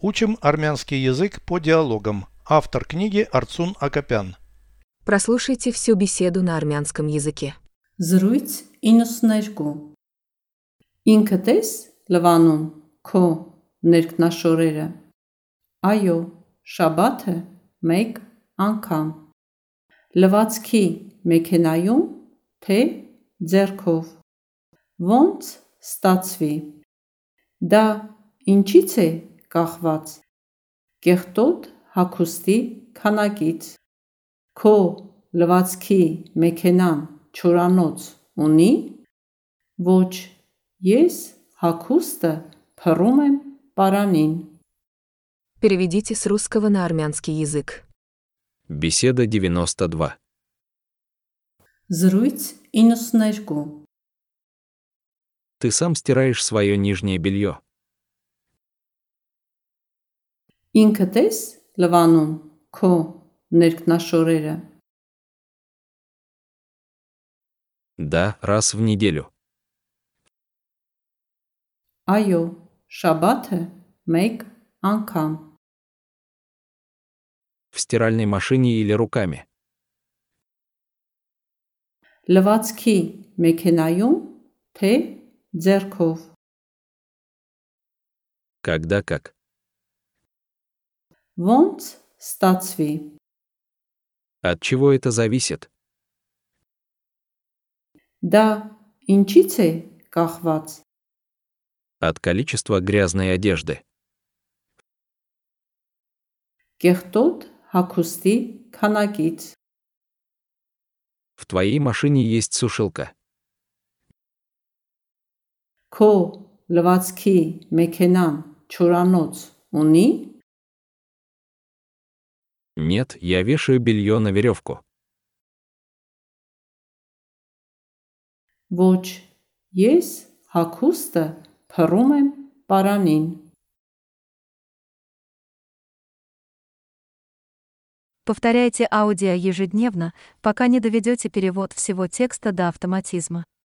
Учим армянский язык по диалогам. Автор книги Арцун Акопян. Прослушайте всю беседу на армянском языке. Զրույց 92 Ինքդ ես լվանում քո ներքնաշորերը Այո, շաբաթը մեկ անգամ Լվացքի մեքենայում թե ձեռքով Ոնց ստացվի Դա ինչից է կախված Կեղտոտ հագուստի քանակից Քո լվացքի մեքենան չորանոց ունի Ոչ, ես հագուստը փռում եմ պարանին Переведите с русского на армянский язык. Беседа 92. Զրույց 92 Ты сам стираешь свое нижнее белье. Ինքդ ես լվանում քո ներքնաշորերը Да, раз в неделю. Այո, շաբաթը մեկ անգամ В стиральной машине или руками. Լվացքի մեքենայում թե ձեռքով Когда как. Wants статсви. От чего это зависит? Да, инчицы кахвац. От количества грязной одежды. Кехтот хакусти канагиц. В твоей машине есть сушилка. Ко лвацки мекенам чуранот уни? Нет, я вешаю белье на веревку. Ոչ, ես հագուստը փռում եմ պարանին Повторяйте аудио ежедневно, пока не доведете перевод всего текста до автоматизма.